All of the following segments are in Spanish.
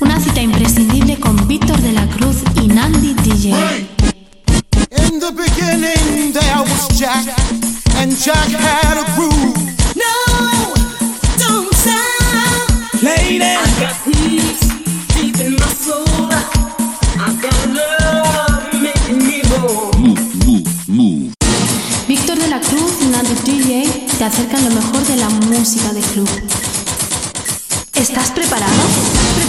Una cita imprescindible con Víctor de la Cruz y Nandi DJ. In the beginning, there was Jack, and Jack had a groove. No, don't stop. Lady, I got peace deep in my soul. I got love making me roll. Víctor de la Cruz y Nandi DJ te acercan lo mejor de la música de club. ¿Estás preparado?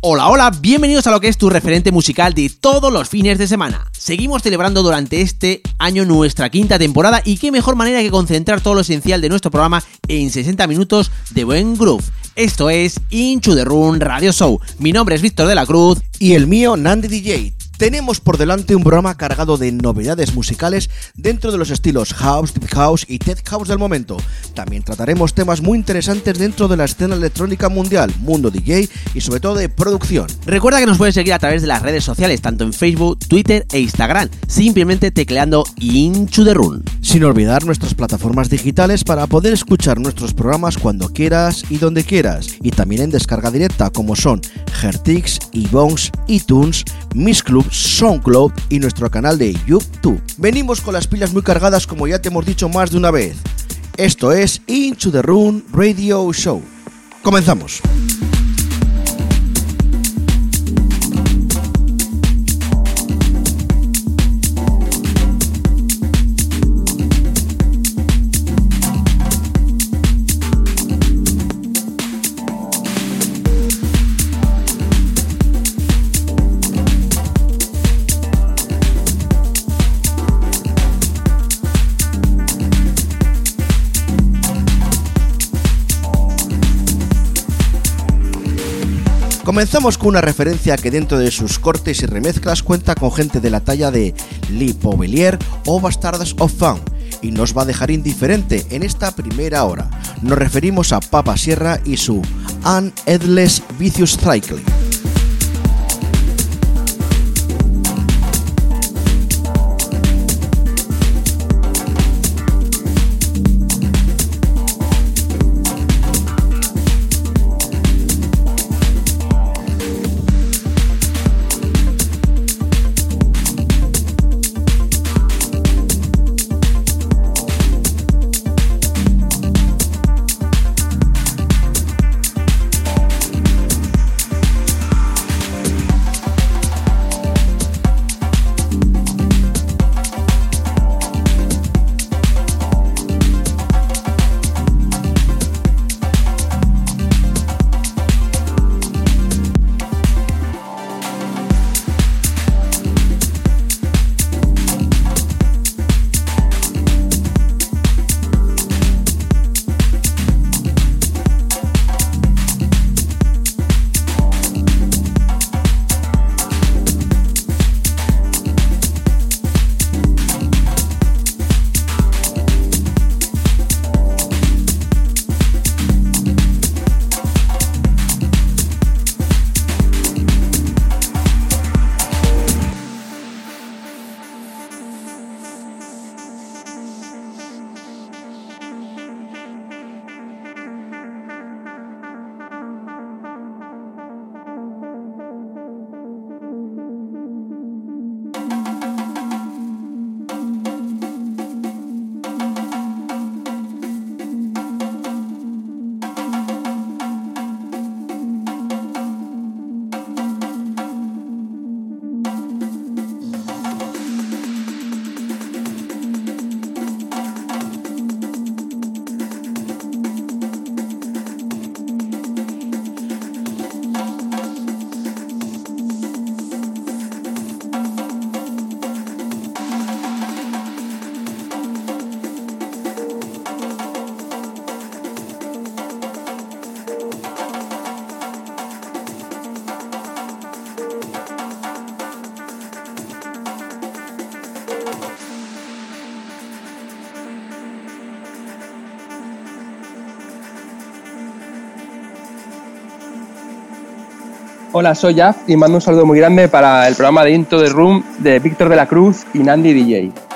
Hola, hola, bienvenidos a lo que es tu referente musical de todos los fines de semana. Seguimos celebrando durante este año nuestra quinta temporada y qué mejor manera que concentrar todo lo esencial de nuestro programa en 60 minutos de buen groove. Esto es Into the Room Radio Show. Mi nombre es Víctor de la Cruz y el mío Nandi DJ. Tenemos por delante un programa cargado de novedades musicales dentro de los estilos house, deep house y tech house del momento. También trataremos temas muy interesantes dentro de la escena electrónica mundial, mundo DJ y sobre todo de producción. Recuerda que nos puedes seguir a través de las redes sociales, tanto en Facebook, Twitter e Instagram, simplemente tecleando Into the Room. Sin olvidar nuestras plataformas digitales para poder escuchar nuestros programas cuando quieras y donde quieras. Y también en descarga directa como son Hertix, iBones, iTunes, Miss Club, SoundCloud y nuestro canal de YouTube. Venimos con las pilas muy cargadas como ya te hemos dicho más de una vez. Esto es Into the Room Radio Show. Comenzamos. Comenzamos con una referencia que dentro de sus cortes y remezclas cuenta con gente de la talla de Lee Povelier o Bastards of Fun y nos va a dejar indiferente en esta primera hora. Nos referimos a Papa Sierra y su An Endless Vicious Cycle. Hola, soy Jaf y mando un saludo muy grande para el programa de Into the Room de Víctor de la Cruz y Nandi DJ.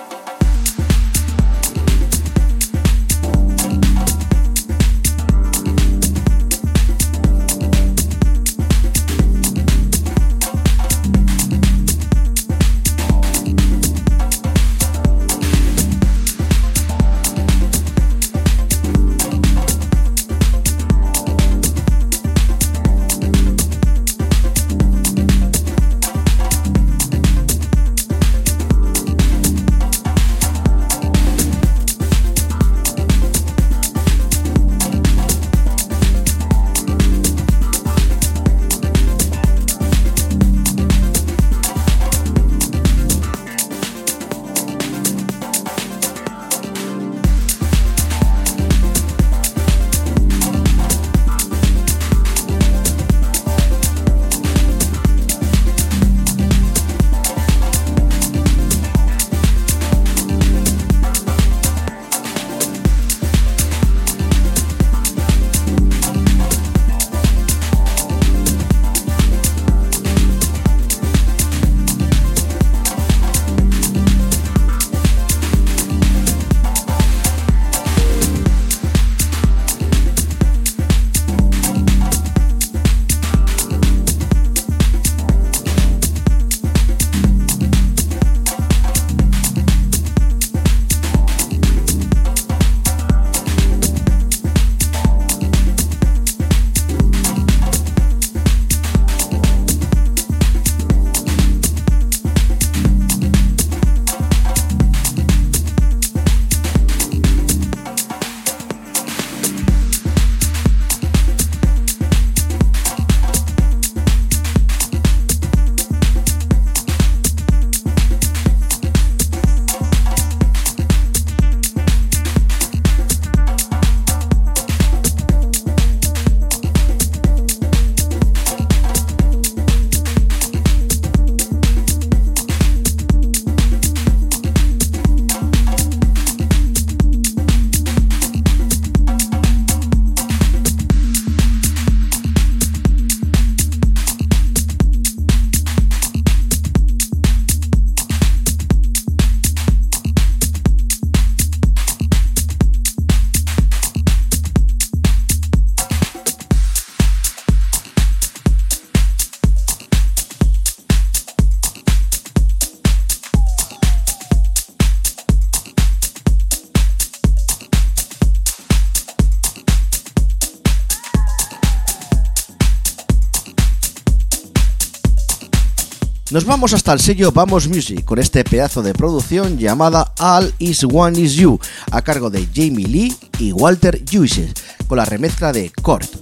Nos vamos hasta el sello Vamos Music con este pedazo de producción llamada All Is One Is You, a cargo de Jamie Lee y Walter Juices, con la remezcla de Court.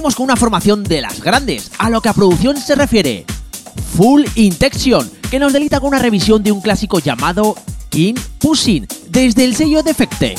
Con una formación de las grandes, a lo que a producción se refiere. Full Intention, que nos delita con una revisión de un clásico llamado King Pushing, desde el sello Defecte.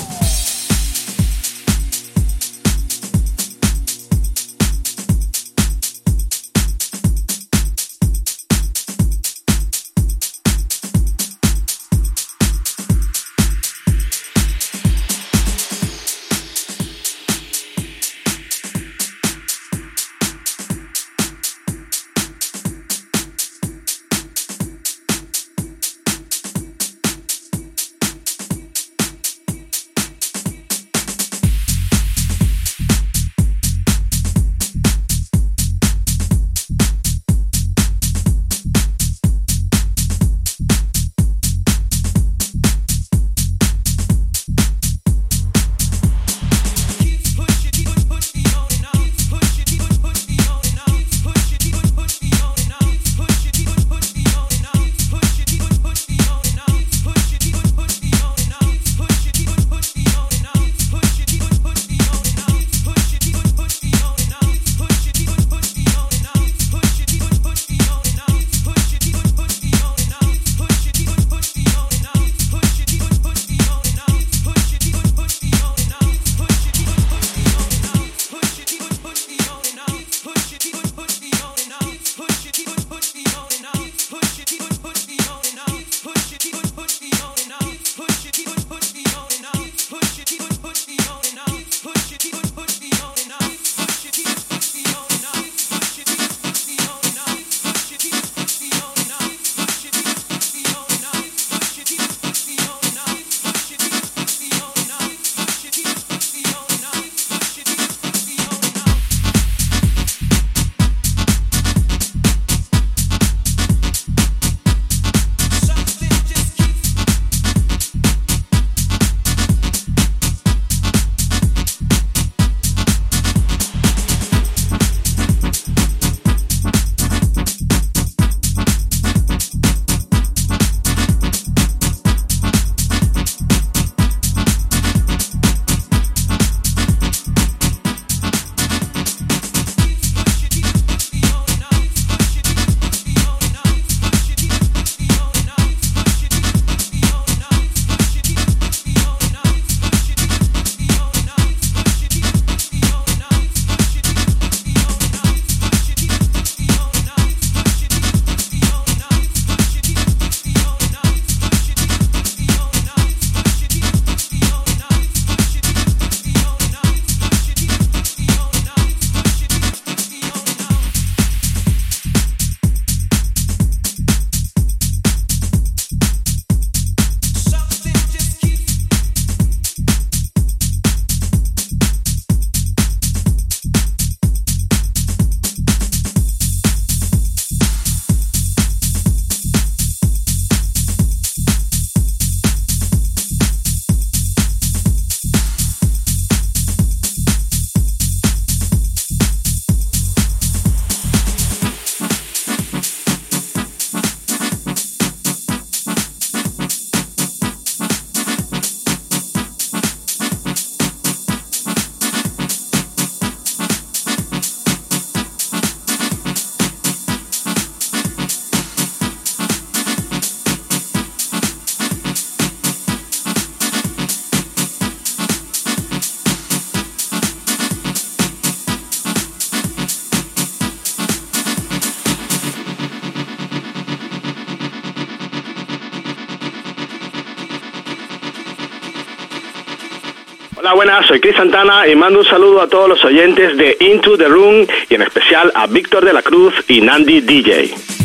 Soy Chris Santana y mando un saludo a todos los oyentes de Into the Room y en especial a Víctor de la Cruz y Nandi DJ.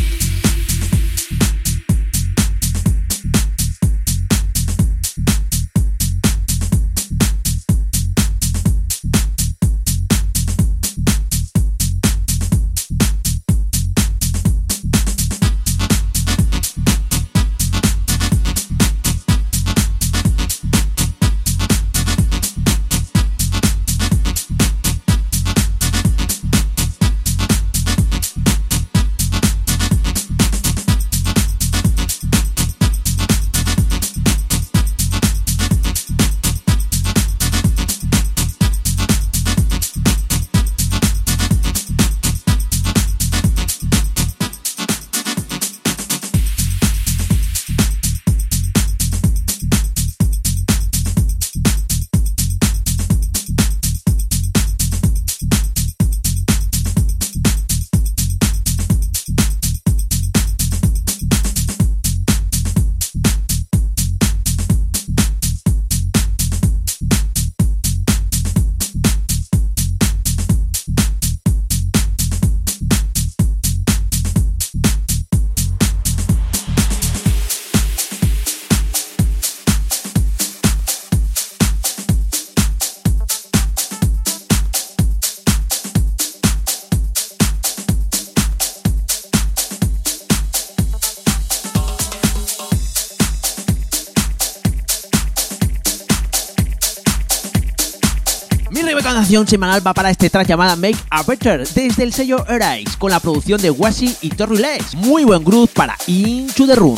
Recomendación semanal va para este track llamada Make a Better desde el sello Airix con la producción de Washi y Torri Lex. Muy buen groove para Into the Room.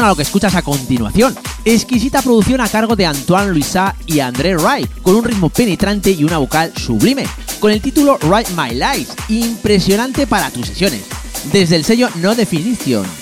A lo que escuchas a continuación. Exquisita producción a cargo de Antoine Luisa y André Wright, con un ritmo penetrante y una vocal sublime, con el título Write My Lies, impresionante para tus sesiones. Desde el sello No Definition.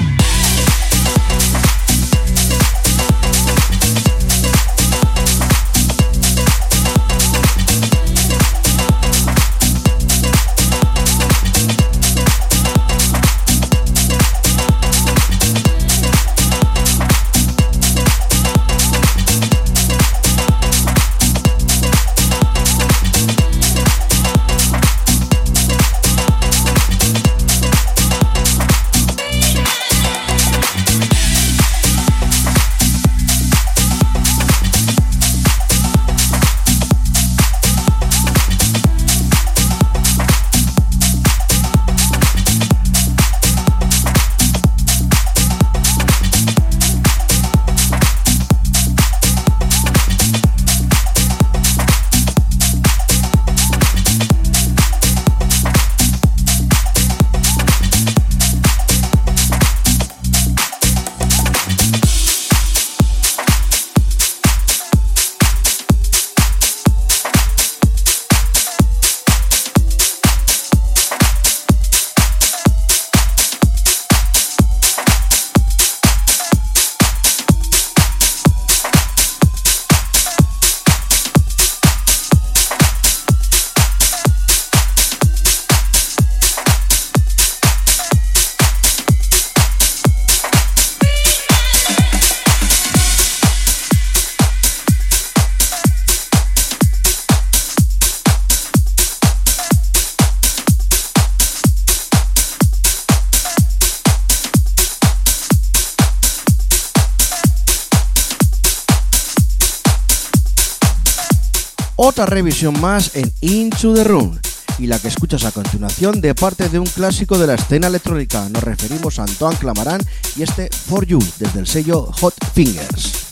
Revisión más en Into the Room. Y la que escuchas a continuación de parte de un clásico de la escena electrónica. Nos referimos a Antoine Clamaran y este For You desde el sello Hot Fingers.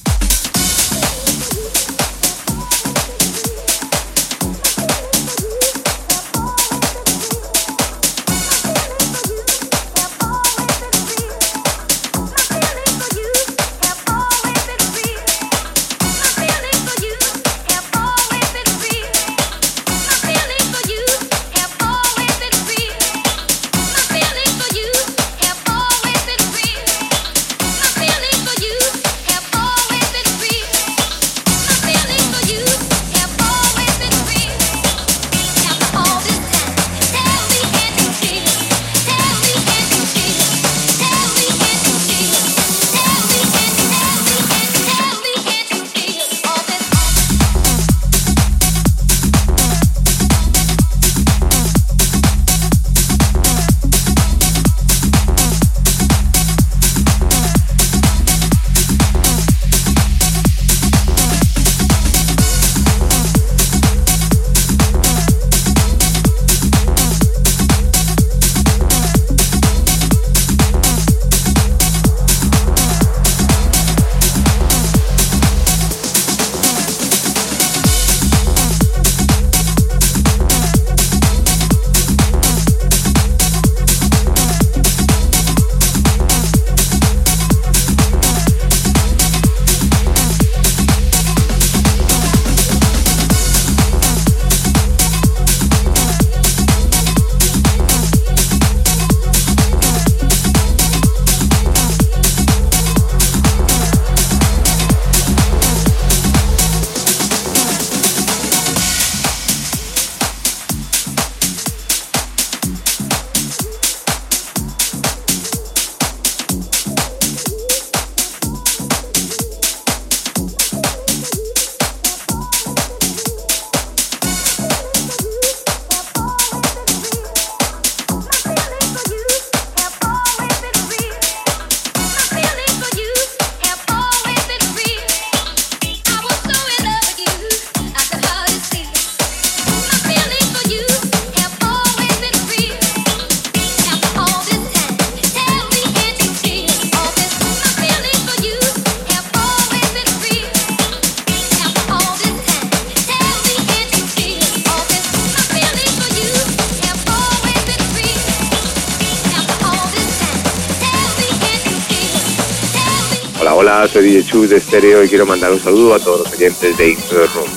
Soy DJ Chu de Estéreo y quiero mandar un saludo a todos los oyentes de the Room,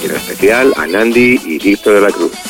y en especial a Nandi y Víctor de la Cruz.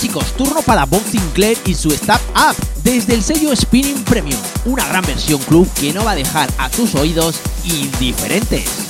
Clásicos, turno para Bob Sinclair y su Step Up, desde el sello Spinning Premium, una gran versión club que no va a dejar a tus oídos indiferentes.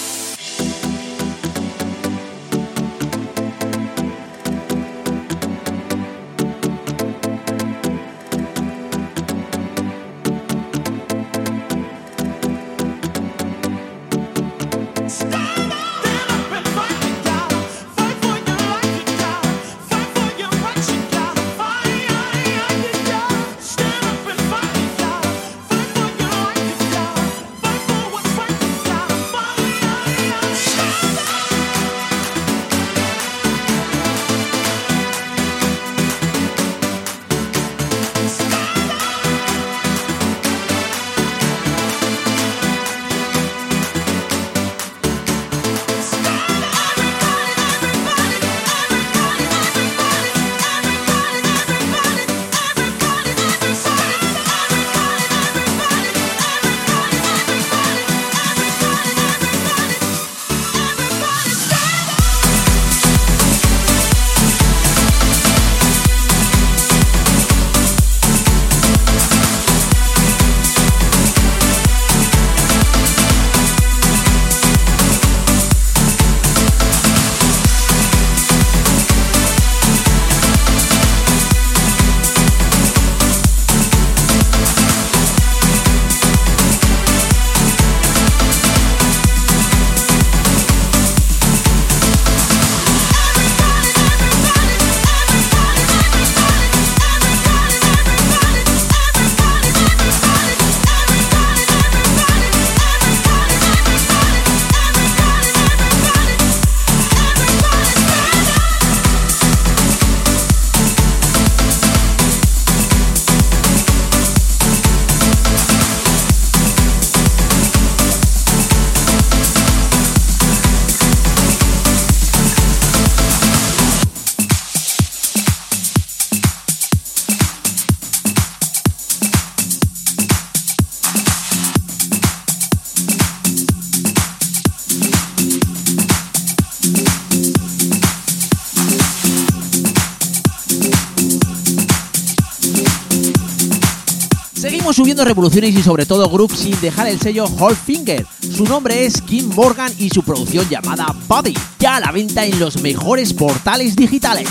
Revoluciones y sobre todo groups sin dejar el sello Finger. Su nombre es Kim Morgan y su producción llamada Body, ya a la venta en los mejores portales digitales.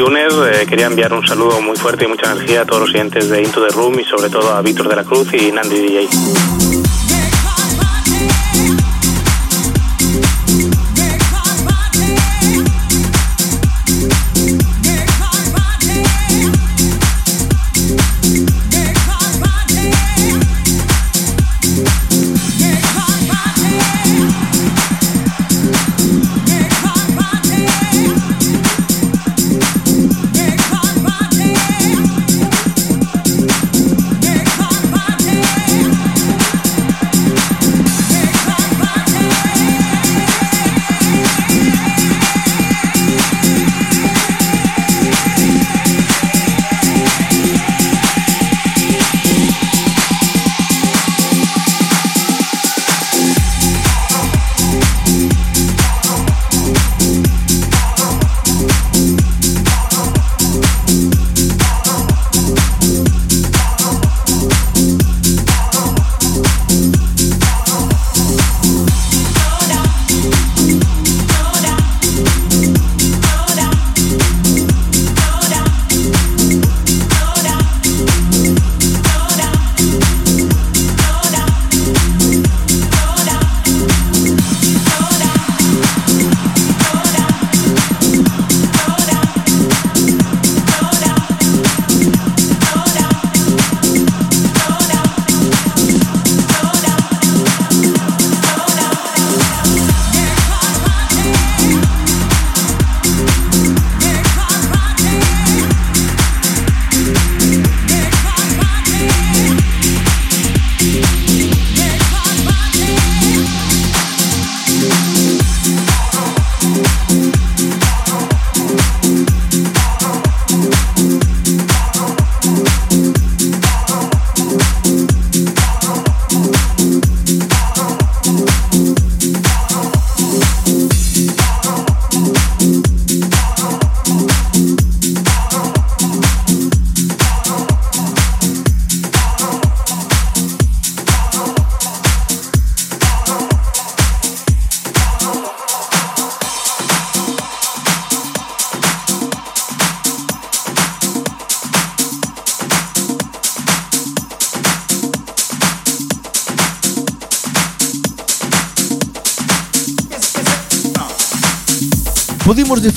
Hola chicos, aquí Uner. Eh, quería enviar un saludo muy fuerte y mucha energía a todos los oyentes de Into the Room y sobre todo a Víctor de la Cruz y Nandi DJ.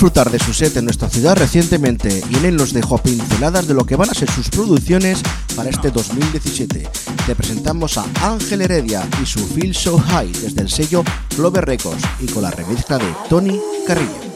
Disfrutar de su set en nuestra ciudad recientemente y en él nos dejó pinceladas de lo que van a ser sus producciones para este 2017. Te presentamos a Ángel Heredia y su Feel So High desde el sello Clover Records y con la remezcla de Tony Carrillo.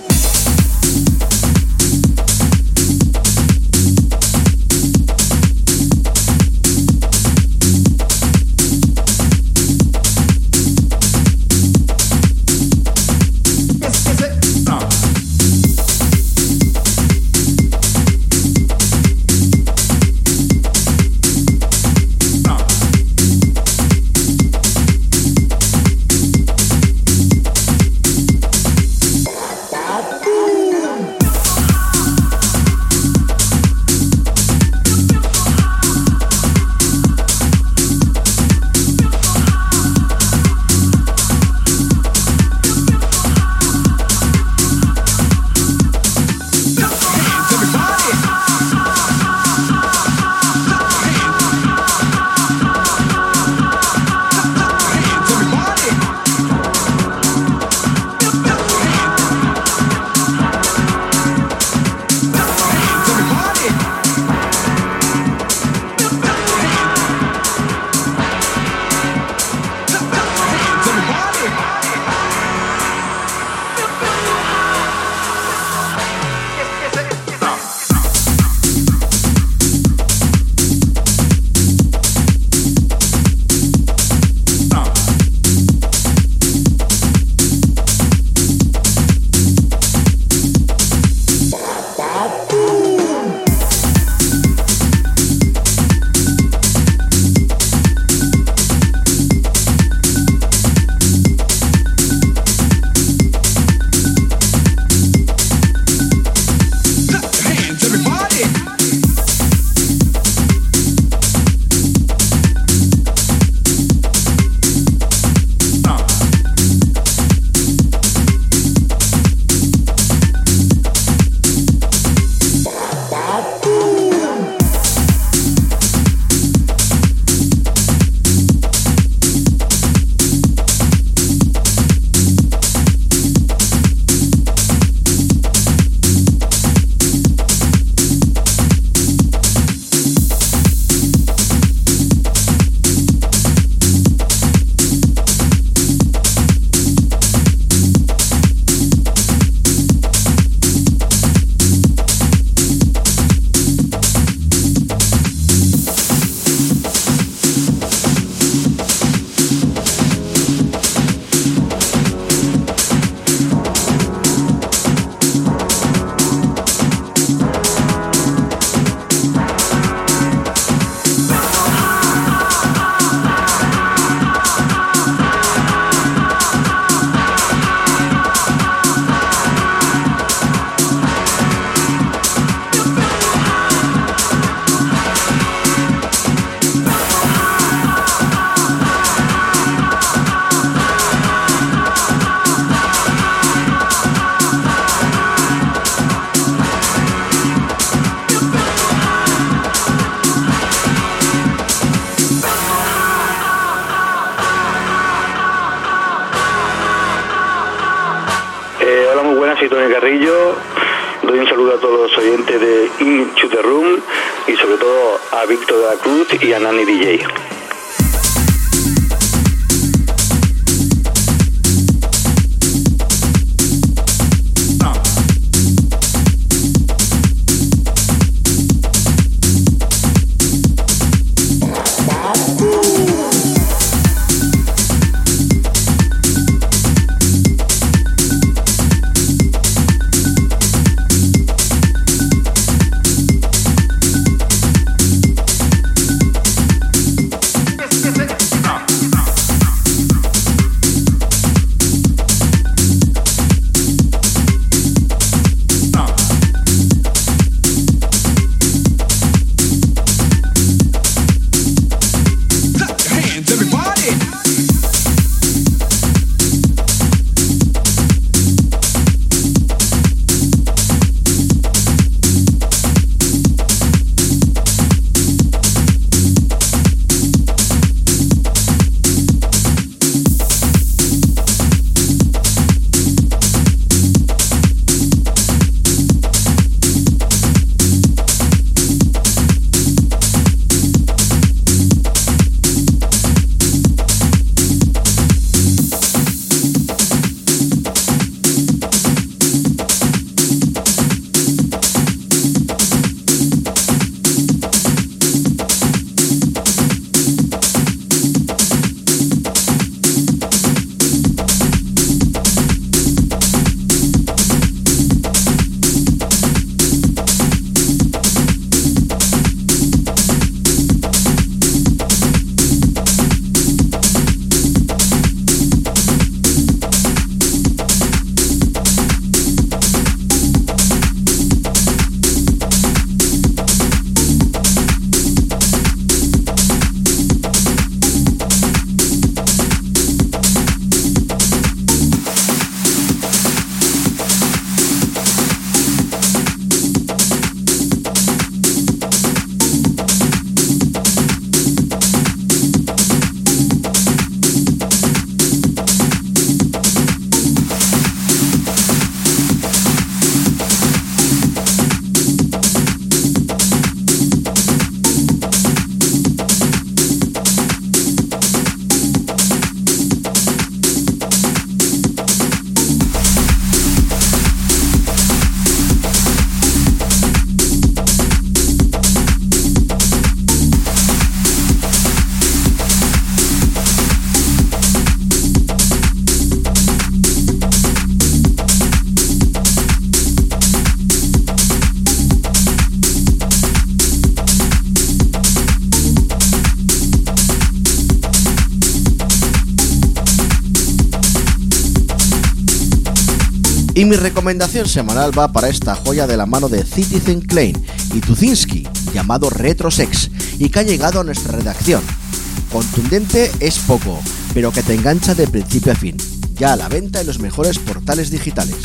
Y mi recomendación semanal va para esta joya de la mano de Citizen Klein y Tuzinski, llamado Retrosex, y que ha llegado a nuestra redacción. Contundente es poco, pero que te engancha de principio a fin, ya a la venta en los mejores portales digitales.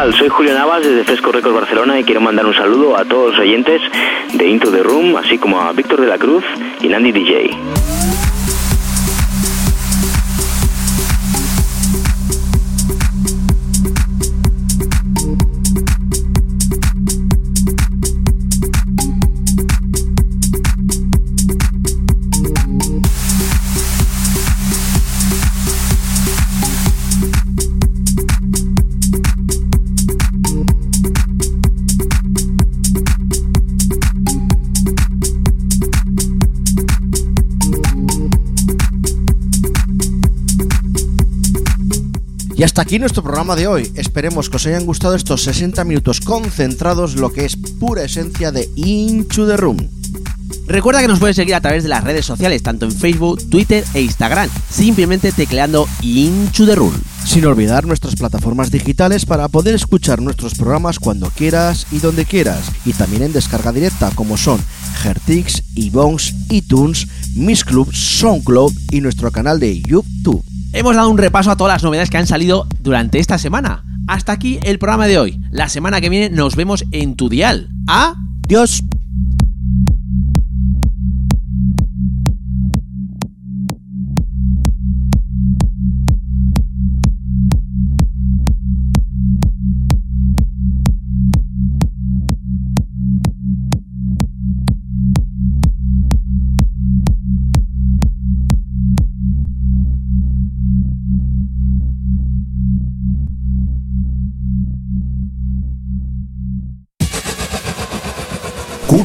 Soy Julio Navas desde Fresco Records Barcelona y quiero mandar un saludo a todos los oyentes de Into the Room, así como a Víctor de la Cruz y Nandy DJ. Y hasta aquí nuestro programa de hoy. Esperemos que os hayan gustado estos 60 minutos concentrados, lo que es pura esencia de Into the Room. Recuerda que nos puedes seguir a través de las redes sociales, tanto en Facebook, Twitter e Instagram, simplemente tecleando Into the Room. Sin olvidar nuestras plataformas digitales para poder escuchar nuestros programas cuando quieras y donde quieras, y también en descarga directa como son Gertix, iBones, iTunes, Miss Club, SoundCloud y nuestro canal de YouTube. Hemos dado un repaso a todas las novedades que han salido durante esta semana. Hasta aquí el programa de hoy. La semana que viene nos vemos en tu dial. Adiós.